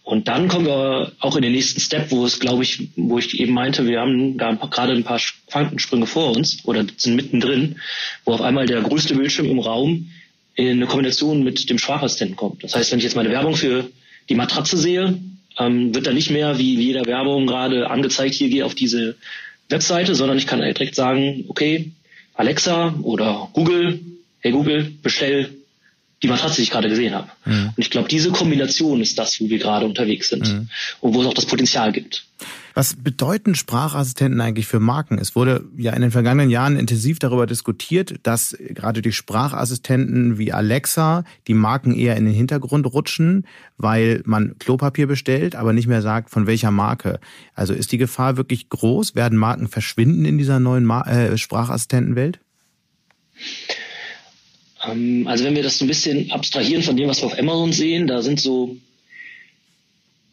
Und dann kommen wir auch in den nächsten Step, wo es, glaube ich, wo ich eben meinte, wir haben da gerade ein paar Quantensprünge vor uns oder sind mittendrin, wo auf einmal der größte Bildschirm im Raum in eine Kombination mit dem Sprachassistenten kommt. Das heißt, wenn ich jetzt meine Werbung für die Matratze sehe, ähm, wird da nicht mehr wie, jeder Werbung gerade angezeigt, hier gehe auf diese Webseite, sondern ich kann direkt sagen, okay, Alexa oder Google, hey Google, bestell die Matratze, die ich gerade gesehen habe. Mhm. Und ich glaube, diese Kombination ist das, wo wir gerade unterwegs sind mhm. und wo es auch das Potenzial gibt.
Was bedeuten Sprachassistenten eigentlich für Marken? Es wurde ja in den vergangenen Jahren intensiv darüber diskutiert, dass gerade die Sprachassistenten wie Alexa die Marken eher in den Hintergrund rutschen, weil man Klopapier bestellt, aber nicht mehr sagt, von welcher Marke. Also ist die Gefahr wirklich groß? Werden Marken verschwinden in dieser neuen Mar äh, Sprachassistentenwelt?
Ähm, also wenn wir das so ein bisschen abstrahieren von dem, was wir auf Amazon sehen, da sind so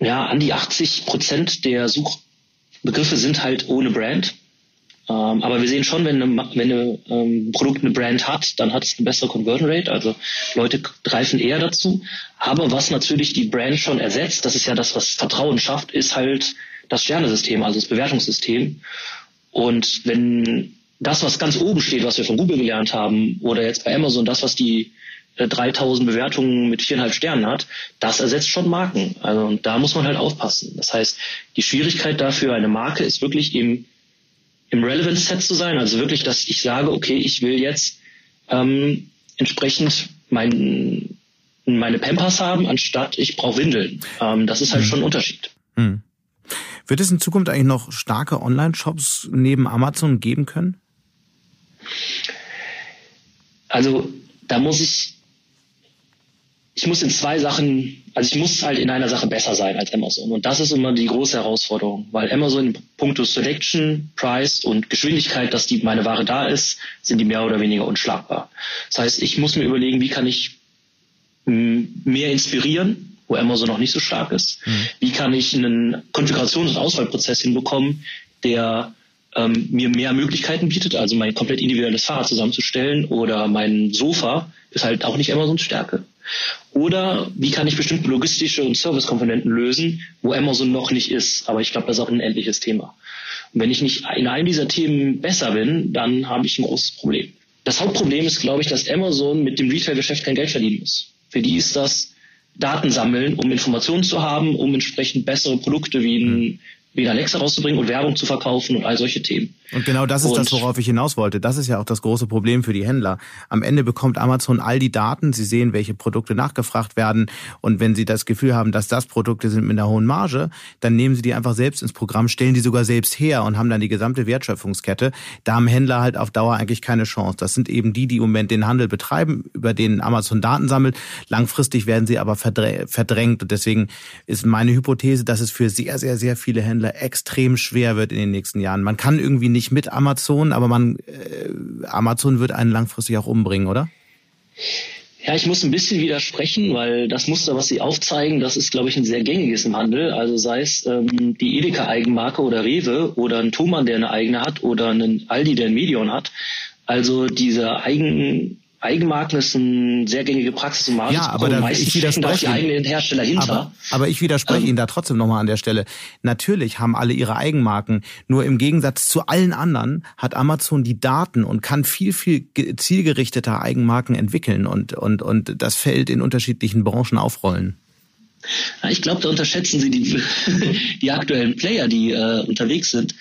ja an die 80 Prozent der Suchbegriffe sind halt ohne Brand. Ähm, aber wir sehen schon, wenn, eine, wenn ein ähm, Produkt eine Brand hat, dann hat es eine bessere Conversion Rate. Also Leute greifen eher dazu. Aber was natürlich die Brand schon ersetzt, das ist ja das, was Vertrauen schafft, ist halt das Sternesystem, also das Bewertungssystem. Und wenn das, was ganz oben steht, was wir von Google gelernt haben, oder jetzt bei Amazon, das, was die äh, 3000 Bewertungen mit viereinhalb Sternen hat, das ersetzt schon Marken. Also und da muss man halt aufpassen. Das heißt, die Schwierigkeit dafür eine Marke ist wirklich im, im Relevance Set zu sein. Also wirklich, dass ich sage, okay, ich will jetzt ähm, entsprechend mein, meine Pampers haben, anstatt ich brauche Windeln. Ähm, das ist halt mhm. schon ein Unterschied. Mhm.
Wird es in Zukunft eigentlich noch starke Online-Shops neben Amazon geben können?
Also da muss ich, ich muss in zwei Sachen, also ich muss halt in einer Sache besser sein als Amazon. Und das ist immer die große Herausforderung, weil Amazon in puncto Selection, Price und Geschwindigkeit, dass die meine Ware da ist, sind die mehr oder weniger unschlagbar. Das heißt, ich muss mir überlegen, wie kann ich mehr inspirieren, wo Amazon noch nicht so stark ist. Mhm. Wie kann ich einen Konfigurations- und Auswahlprozess hinbekommen, der ähm, mir mehr Möglichkeiten bietet, also mein komplett individuelles Fahrrad zusammenzustellen oder mein Sofa ist halt auch nicht Amazons Stärke. Oder wie kann ich bestimmte logistische und Servicekomponenten lösen, wo Amazon noch nicht ist. Aber ich glaube, das ist auch ein endliches Thema. Und wenn ich nicht in einem dieser Themen besser bin, dann habe ich ein großes Problem. Das Hauptproblem ist, glaube ich, dass Amazon mit dem Retail-Geschäft kein Geld verdienen muss. Für die ist das Daten sammeln, um Informationen zu haben, um entsprechend bessere Produkte wie ein wieder Alexa rauszubringen und Werbung zu verkaufen und all solche Themen.
Und genau das ist und das, worauf ich hinaus wollte. Das ist ja auch das große Problem für die Händler. Am Ende bekommt Amazon all die Daten. Sie sehen, welche Produkte nachgefragt werden. Und wenn Sie das Gefühl haben, dass das Produkte sind mit einer hohen Marge, dann nehmen Sie die einfach selbst ins Programm, stellen die sogar selbst her und haben dann die gesamte Wertschöpfungskette. Da haben Händler halt auf Dauer eigentlich keine Chance. Das sind eben die, die im Moment den Handel betreiben, über den Amazon Daten sammelt. Langfristig werden sie aber verdrängt. Und deswegen ist meine Hypothese, dass es für sehr, sehr, sehr viele Händler Händler extrem schwer wird in den nächsten Jahren. Man kann irgendwie nicht mit Amazon, aber man äh, Amazon wird einen langfristig auch umbringen, oder?
Ja, ich muss ein bisschen widersprechen, weil das Muster, was Sie aufzeigen, das ist, glaube ich, ein sehr gängiges im Handel. Also sei es ähm, die Edeka-Eigenmarke oder Rewe oder ein Thomann, der eine eigene hat oder ein Aldi, der ein Medion hat. Also diese Eigen Eigenmarken ist eine sehr gängige Praxis im
Markt. Ja, aber da, ich widerspreche
die eigenen Hersteller hinter.
Aber, aber ich widerspreche ähm, Ihnen da trotzdem nochmal an der Stelle. Natürlich haben alle ihre Eigenmarken, nur im Gegensatz zu allen anderen hat Amazon die Daten und kann viel, viel zielgerichteter Eigenmarken entwickeln und, und, und das Feld in unterschiedlichen Branchen aufrollen.
Ich glaube, da unterschätzen Sie die, die aktuellen Player, die äh, unterwegs sind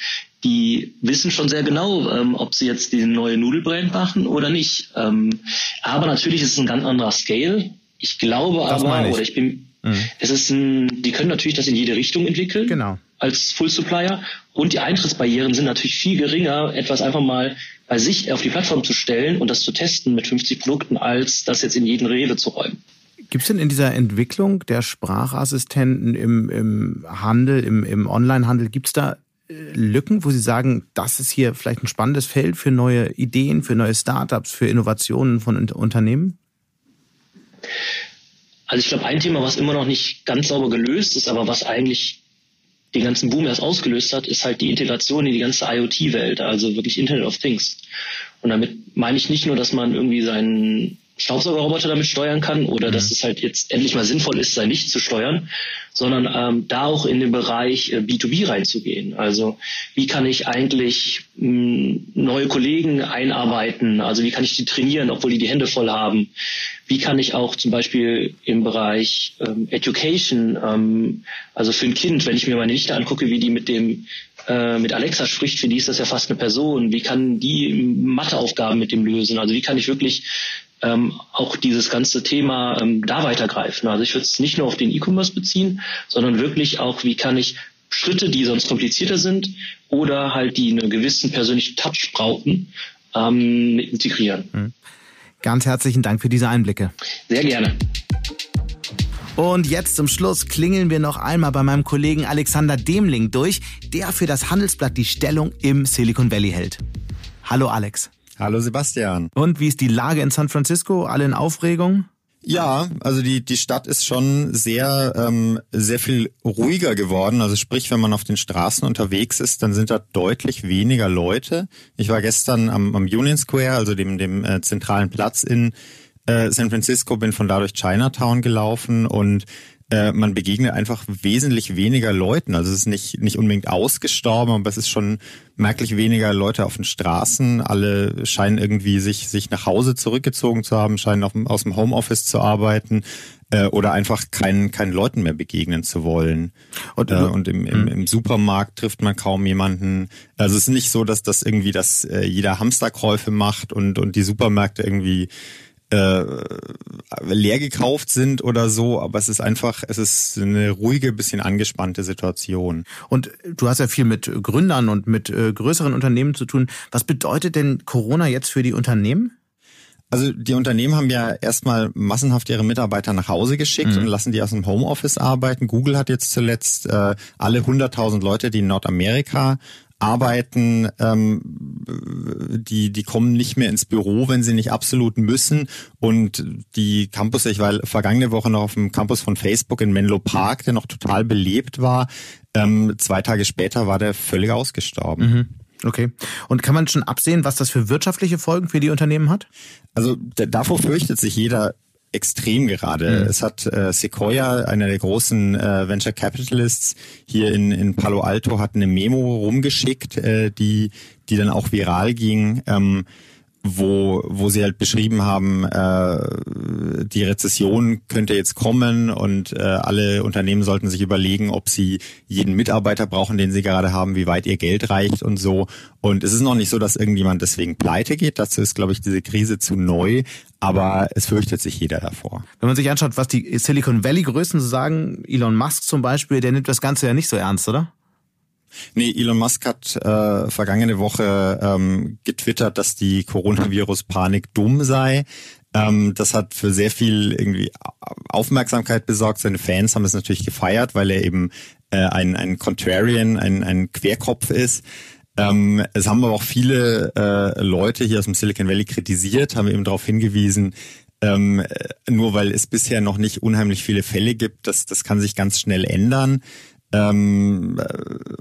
die wissen schon sehr genau, ähm, ob sie jetzt die neue Nudelbrand machen oder nicht. Ähm, aber natürlich ist es ein ganz anderer Scale. Ich glaube das aber, ich. oder ich bin, mhm. es ist ein, die können natürlich das in jede Richtung entwickeln.
Genau.
Als Full Supplier. Und die Eintrittsbarrieren sind natürlich viel geringer, etwas einfach mal bei sich auf die Plattform zu stellen und das zu testen mit 50 Produkten, als das jetzt in jeden Rewe zu räumen.
Gibt es denn in dieser Entwicklung der Sprachassistenten im, im Handel, im, im Onlinehandel, gibt es da Lücken, wo Sie sagen, das ist hier vielleicht ein spannendes Feld für neue Ideen, für neue Startups, für Innovationen von Unternehmen?
Also ich glaube, ein Thema, was immer noch nicht ganz sauber gelöst ist, aber was eigentlich den ganzen Boom erst ausgelöst hat, ist halt die Integration in die ganze IoT-Welt, also wirklich Internet of Things. Und damit meine ich nicht nur, dass man irgendwie seinen Staubsaugerroboter damit steuern kann oder mhm. dass es halt jetzt endlich mal sinnvoll ist, sein Licht zu steuern, sondern ähm, da auch in den Bereich äh, B2B reinzugehen. Also wie kann ich eigentlich mh, neue Kollegen einarbeiten? Also wie kann ich die trainieren, obwohl die die Hände voll haben? Wie kann ich auch zum Beispiel im Bereich ähm, Education, ähm, also für ein Kind, wenn ich mir meine Nichte angucke, wie die mit dem äh, mit Alexa spricht, für die ist das ja fast eine Person. Wie kann die Matheaufgaben mit dem lösen? Also wie kann ich wirklich ähm, auch dieses ganze Thema ähm, da weitergreifen. Also ich würde es nicht nur auf den E-Commerce beziehen, sondern wirklich auch, wie kann ich Schritte, die sonst komplizierter sind oder halt die einen gewissen persönlichen Touch brauchen, ähm, integrieren. Mhm.
Ganz herzlichen Dank für diese Einblicke.
Sehr gerne.
Und jetzt zum Schluss klingeln wir noch einmal bei meinem Kollegen Alexander Demling durch, der für das Handelsblatt die Stellung im Silicon Valley hält. Hallo Alex.
Hallo Sebastian.
Und wie ist die Lage in San Francisco? Alle in Aufregung?
Ja, also die, die Stadt ist schon sehr, ähm, sehr viel ruhiger geworden. Also sprich, wenn man auf den Straßen unterwegs ist, dann sind da deutlich weniger Leute. Ich war gestern am, am Union Square, also dem, dem äh, zentralen Platz in äh, San Francisco, bin von da durch Chinatown gelaufen und äh, man begegnet einfach wesentlich weniger Leuten. Also es ist nicht, nicht unbedingt ausgestorben, aber es ist schon merklich weniger Leute auf den Straßen. Alle scheinen irgendwie sich, sich nach Hause zurückgezogen zu haben, scheinen auf, aus dem Homeoffice zu arbeiten äh, oder einfach keinen, keinen Leuten mehr begegnen zu wollen. Und, äh, und im, im, hm. im Supermarkt trifft man kaum jemanden. Also es ist nicht so, dass das irgendwie, dass äh, jeder Hamsterkäufe macht und, und die Supermärkte irgendwie äh, leer gekauft sind oder so, aber es ist einfach, es ist eine ruhige, bisschen angespannte Situation.
Und du hast ja viel mit Gründern und mit äh, größeren Unternehmen zu tun. Was bedeutet denn Corona jetzt für die Unternehmen?
Also die Unternehmen haben ja erstmal massenhaft ihre Mitarbeiter nach Hause geschickt mhm. und lassen die aus dem Homeoffice arbeiten. Google hat jetzt zuletzt äh, alle 100.000 Leute, die in Nordamerika arbeiten, ähm, die, die kommen nicht mehr ins Büro, wenn sie nicht absolut müssen. Und die Campus, ich war vergangene Woche noch auf dem Campus von Facebook in Menlo Park, der noch total belebt war. Ähm, zwei Tage später war der völlig ausgestorben.
Mhm. Okay. Und kann man schon absehen, was das für wirtschaftliche Folgen für die Unternehmen hat?
Also davor fürchtet sich jeder extrem gerade. Mhm. Es hat äh, Sequoia, einer der großen äh, Venture Capitalists hier in, in Palo Alto, hat eine Memo rumgeschickt, äh, die, die dann auch viral ging. Ähm, wo, wo sie halt beschrieben haben, äh, die Rezession könnte jetzt kommen und äh, alle Unternehmen sollten sich überlegen, ob sie jeden Mitarbeiter brauchen, den sie gerade haben, wie weit ihr Geld reicht und so. Und es ist noch nicht so, dass irgendjemand deswegen pleite geht. Dazu ist, glaube ich, diese Krise zu neu. Aber es fürchtet sich jeder davor.
Wenn man sich anschaut, was die Silicon Valley Größen so sagen, Elon Musk zum Beispiel, der nimmt das Ganze ja nicht so ernst, oder?
Nee, Elon Musk hat äh, vergangene Woche ähm, getwittert, dass die Coronavirus-Panik dumm sei. Ähm, das hat für sehr viel irgendwie Aufmerksamkeit besorgt. Seine Fans haben es natürlich gefeiert, weil er eben äh, ein, ein Contrarian, ein, ein Querkopf ist. Ähm, es haben aber auch viele äh, Leute hier aus dem Silicon Valley kritisiert, haben eben darauf hingewiesen, ähm, nur weil es bisher noch nicht unheimlich viele Fälle gibt, das, das kann sich ganz schnell ändern ähm,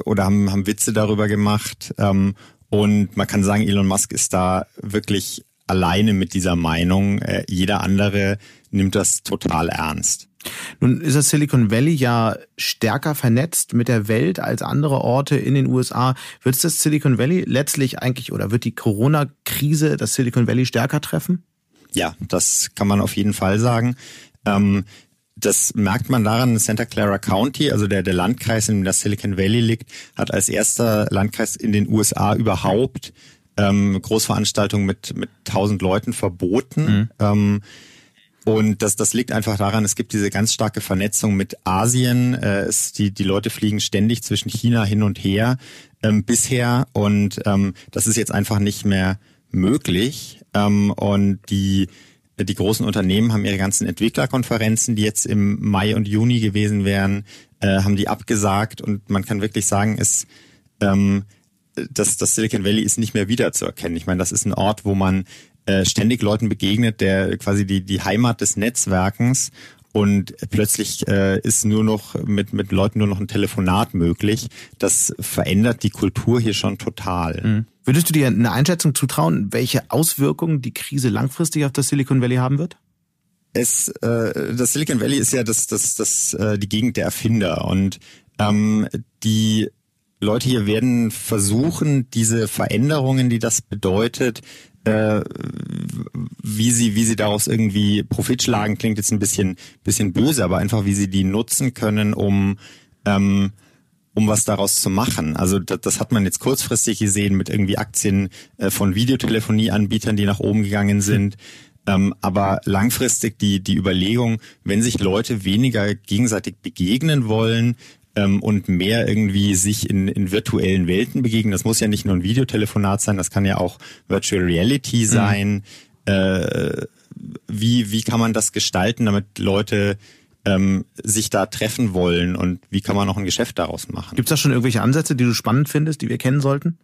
oder haben, haben Witze darüber gemacht. Ähm, und man kann sagen, Elon Musk ist da wirklich alleine mit dieser Meinung. Äh, jeder andere nimmt das total ernst.
Nun ist das Silicon Valley ja stärker vernetzt mit der Welt als andere Orte in den USA. Wird es das Silicon Valley letztlich eigentlich oder wird die Corona-Krise das Silicon Valley stärker treffen?
Ja, das kann man auf jeden Fall sagen. Ähm, das merkt man daran, Santa Clara County, also der, der Landkreis, in dem das Silicon Valley liegt, hat als erster Landkreis in den USA überhaupt ähm, Großveranstaltungen mit, mit tausend Leuten verboten. Mhm. Ähm, und das, das liegt einfach daran, es gibt diese ganz starke Vernetzung mit Asien. Äh, es, die, die Leute fliegen ständig zwischen China hin und her ähm, bisher. Und ähm, das ist jetzt einfach nicht mehr möglich. Ähm, und die die großen Unternehmen haben ihre ganzen Entwicklerkonferenzen, die jetzt im Mai und Juni gewesen wären, äh, haben die abgesagt und man kann wirklich sagen, es ähm, das, das Silicon Valley ist nicht mehr wiederzuerkennen. Ich meine, das ist ein Ort, wo man äh, ständig Leuten begegnet, der quasi die, die Heimat des Netzwerkens und plötzlich äh, ist nur noch mit, mit Leuten nur noch ein Telefonat möglich. Das verändert die Kultur hier schon total. Mhm.
Würdest du dir eine Einschätzung zutrauen, welche Auswirkungen die Krise langfristig auf das Silicon Valley haben wird?
Es, äh, das Silicon Valley ist ja das, das, das, äh, die Gegend der Erfinder und ähm, die Leute hier werden versuchen, diese Veränderungen, die das bedeutet, äh, wie sie, wie sie daraus irgendwie Profit schlagen, klingt jetzt ein bisschen, bisschen böse, aber einfach wie sie die nutzen können, um, ähm, um was daraus zu machen. Also das, das hat man jetzt kurzfristig gesehen mit irgendwie Aktien äh, von Videotelefonieanbietern, die nach oben gegangen sind. Ähm, aber langfristig die, die Überlegung, wenn sich Leute weniger gegenseitig begegnen wollen, ähm, und mehr irgendwie sich in, in virtuellen Welten begegnen. Das muss ja nicht nur ein Videotelefonat sein, das kann ja auch Virtual Reality mhm. sein. Mhm. Äh, wie, wie kann man das gestalten, damit Leute ähm, sich da treffen wollen und wie kann man noch ein Geschäft daraus machen?
Gibt es da schon irgendwelche Ansätze, die du spannend findest, die wir kennen sollten?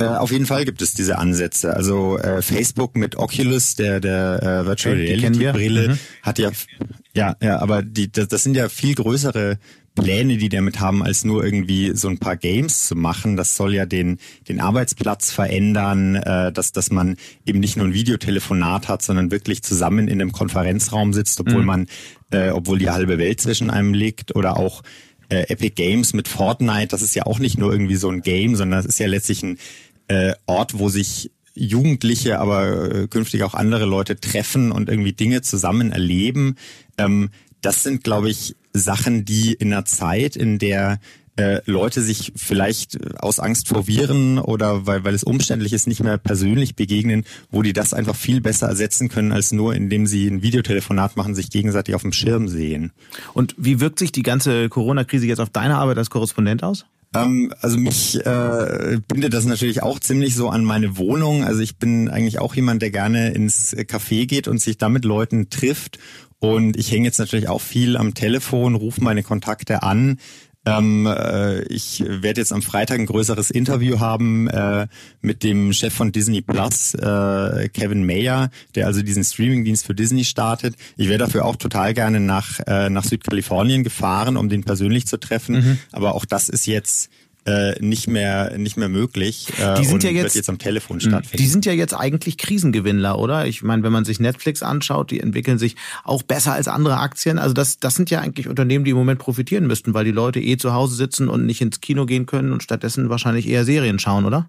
Äh, auf jeden Fall gibt es diese Ansätze. Also äh, Facebook mit Oculus, der der äh, Virtual okay, Reality Brille, mhm. hat ja ja ja, aber die das, das sind ja viel größere Pläne, die damit haben, als nur irgendwie so ein paar Games zu machen. Das soll ja den, den Arbeitsplatz verändern, äh, dass, dass man eben nicht nur ein Videotelefonat hat, sondern wirklich zusammen in einem Konferenzraum sitzt, obwohl mhm. man, äh, obwohl die halbe Welt zwischen einem liegt oder auch äh, Epic Games mit Fortnite, das ist ja auch nicht nur irgendwie so ein Game, sondern es ist ja letztlich ein äh, Ort, wo sich Jugendliche, aber äh, künftig auch andere Leute treffen und irgendwie Dinge zusammen erleben. Ähm, das sind, glaube ich, Sachen, die in einer Zeit, in der äh, Leute sich vielleicht aus Angst vor Viren oder weil, weil es umständlich ist, nicht mehr persönlich begegnen, wo die das einfach viel besser ersetzen können, als nur indem sie ein Videotelefonat machen, sich gegenseitig auf dem Schirm sehen.
Und wie wirkt sich die ganze Corona-Krise jetzt auf deine Arbeit als Korrespondent aus?
Ähm, also mich äh, bindet das natürlich auch ziemlich so an meine Wohnung. Also ich bin eigentlich auch jemand, der gerne ins Café geht und sich da mit Leuten trifft und ich hänge jetzt natürlich auch viel am Telefon, rufe meine Kontakte an. Ähm, äh, ich werde jetzt am Freitag ein größeres Interview haben äh, mit dem Chef von Disney Plus, äh, Kevin Mayer, der also diesen Streamingdienst für Disney startet. Ich wäre dafür auch total gerne nach, äh, nach Südkalifornien gefahren, um den persönlich zu treffen. Mhm. Aber auch das ist jetzt äh, nicht mehr nicht mehr möglich.
Äh, die sind ja jetzt,
jetzt am Telefon stattfinden.
Die sind ja jetzt eigentlich Krisengewinnler, oder? Ich meine, wenn man sich Netflix anschaut, die entwickeln sich auch besser als andere Aktien. Also das das sind ja eigentlich Unternehmen, die im Moment profitieren müssten, weil die Leute eh zu Hause sitzen und nicht ins Kino gehen können und stattdessen wahrscheinlich eher Serien schauen, oder?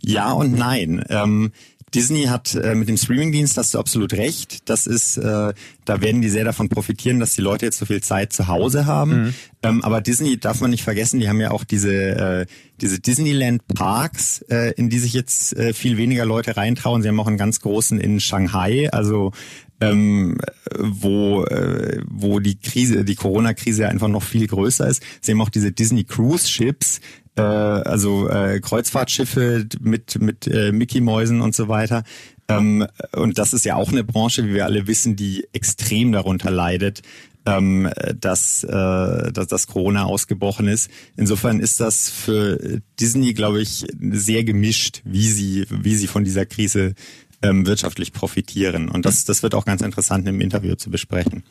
Ja und nein. Ähm, Disney hat äh, mit dem Streamingdienst hast du absolut recht. Das ist, äh, da werden die sehr davon profitieren, dass die Leute jetzt so viel Zeit zu Hause haben. Mhm. Ähm, aber Disney darf man nicht vergessen, die haben ja auch diese äh, diese Disneyland Parks, äh, in die sich jetzt äh, viel weniger Leute reintrauen. Sie haben auch einen ganz großen in Shanghai, also ähm, wo äh, wo die Krise, die Corona-Krise einfach noch viel größer ist. Sie haben auch diese Disney Cruise Ships, äh, also äh, Kreuzfahrtschiffe mit mit äh, Mickey Mäusen und so weiter. Ähm, und das ist ja auch eine Branche, wie wir alle wissen, die extrem darunter leidet, ähm, dass, äh, dass das Corona ausgebrochen ist. Insofern ist das für Disney, glaube ich, sehr gemischt, wie sie wie sie von dieser Krise ähm, wirtschaftlich profitieren. Und das, das wird auch ganz interessant im Interview zu besprechen.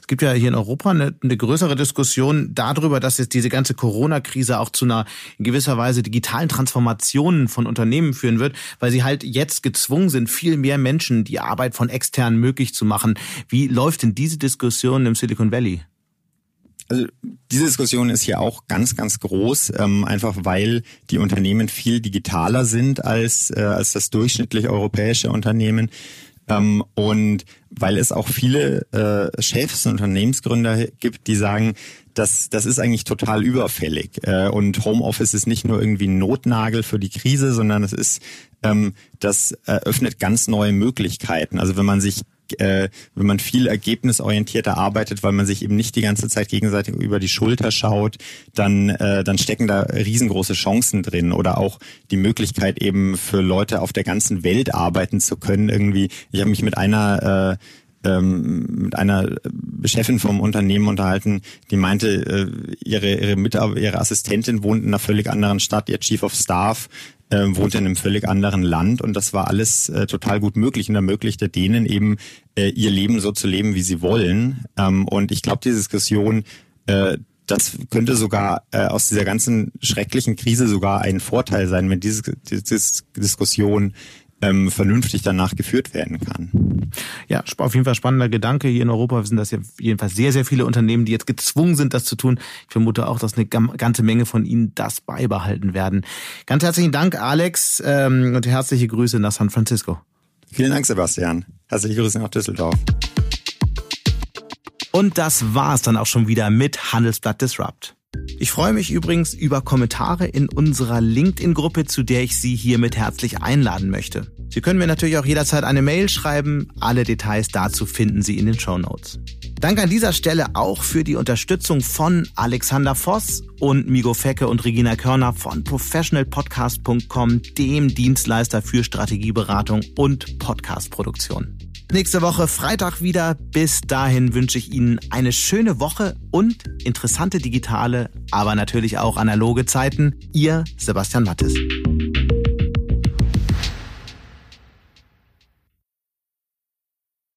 Es gibt ja hier in Europa eine, eine größere Diskussion darüber, dass jetzt diese ganze Corona-Krise auch zu einer in gewisser Weise digitalen Transformation von Unternehmen führen wird, weil sie halt jetzt gezwungen sind, viel mehr Menschen die Arbeit von externen möglich zu machen. Wie läuft denn diese Diskussion im Silicon Valley?
Also diese Diskussion ist hier auch ganz, ganz groß, ähm, einfach weil die Unternehmen viel digitaler sind als, äh, als das durchschnittliche europäische Unternehmen. Ähm, und weil es auch viele äh, Chefs und Unternehmensgründer gibt, die sagen, das, das ist eigentlich total überfällig. Äh, und Homeoffice ist nicht nur irgendwie ein Notnagel für die Krise, sondern es ist, ähm, das eröffnet ganz neue Möglichkeiten. Also wenn man sich äh, wenn man viel ergebnisorientierter arbeitet, weil man sich eben nicht die ganze Zeit gegenseitig über die Schulter schaut, dann, äh, dann stecken da riesengroße Chancen drin oder auch die Möglichkeit eben für Leute auf der ganzen Welt arbeiten zu können. Irgendwie, ich habe mich mit einer äh, ähm, mit einer Chefin vom Unternehmen unterhalten, die meinte, äh, ihre ihre, Mitarbeiter, ihre Assistentin wohnt in einer völlig anderen Stadt, ihr Chief of Staff äh, wohnt in einem völlig anderen Land und das war alles äh, total gut möglich und ermöglichte denen eben äh, ihr Leben so zu leben, wie sie wollen. Ähm, und ich glaube, die Diskussion äh, das könnte sogar äh, aus dieser ganzen schrecklichen Krise sogar ein Vorteil sein, wenn diese, diese Diskussion ähm, vernünftig danach geführt werden kann.
Ja, auf jeden Fall spannender Gedanke. Hier in Europa sind das ja jedenfalls sehr, sehr viele Unternehmen, die jetzt gezwungen sind, das zu tun. Ich vermute auch, dass eine ganze Menge von ihnen das beibehalten werden. Ganz herzlichen Dank, Alex, ähm, und herzliche Grüße nach San Francisco.
Vielen Dank, Sebastian. Herzliche Grüße nach Düsseldorf.
Und das war's dann auch schon wieder mit Handelsblatt Disrupt. Ich freue mich übrigens über Kommentare in unserer LinkedIn-Gruppe, zu der ich Sie hiermit herzlich einladen möchte. Sie können mir natürlich auch jederzeit eine Mail schreiben. Alle Details dazu finden Sie in den Show Notes. Danke an dieser Stelle auch für die Unterstützung von Alexander Voss und Migo Fecke und Regina Körner von professionalpodcast.com, dem Dienstleister für Strategieberatung und Podcastproduktion nächste Woche Freitag wieder. Bis dahin wünsche ich Ihnen eine schöne Woche und interessante digitale, aber natürlich auch analoge Zeiten. Ihr Sebastian Mattes.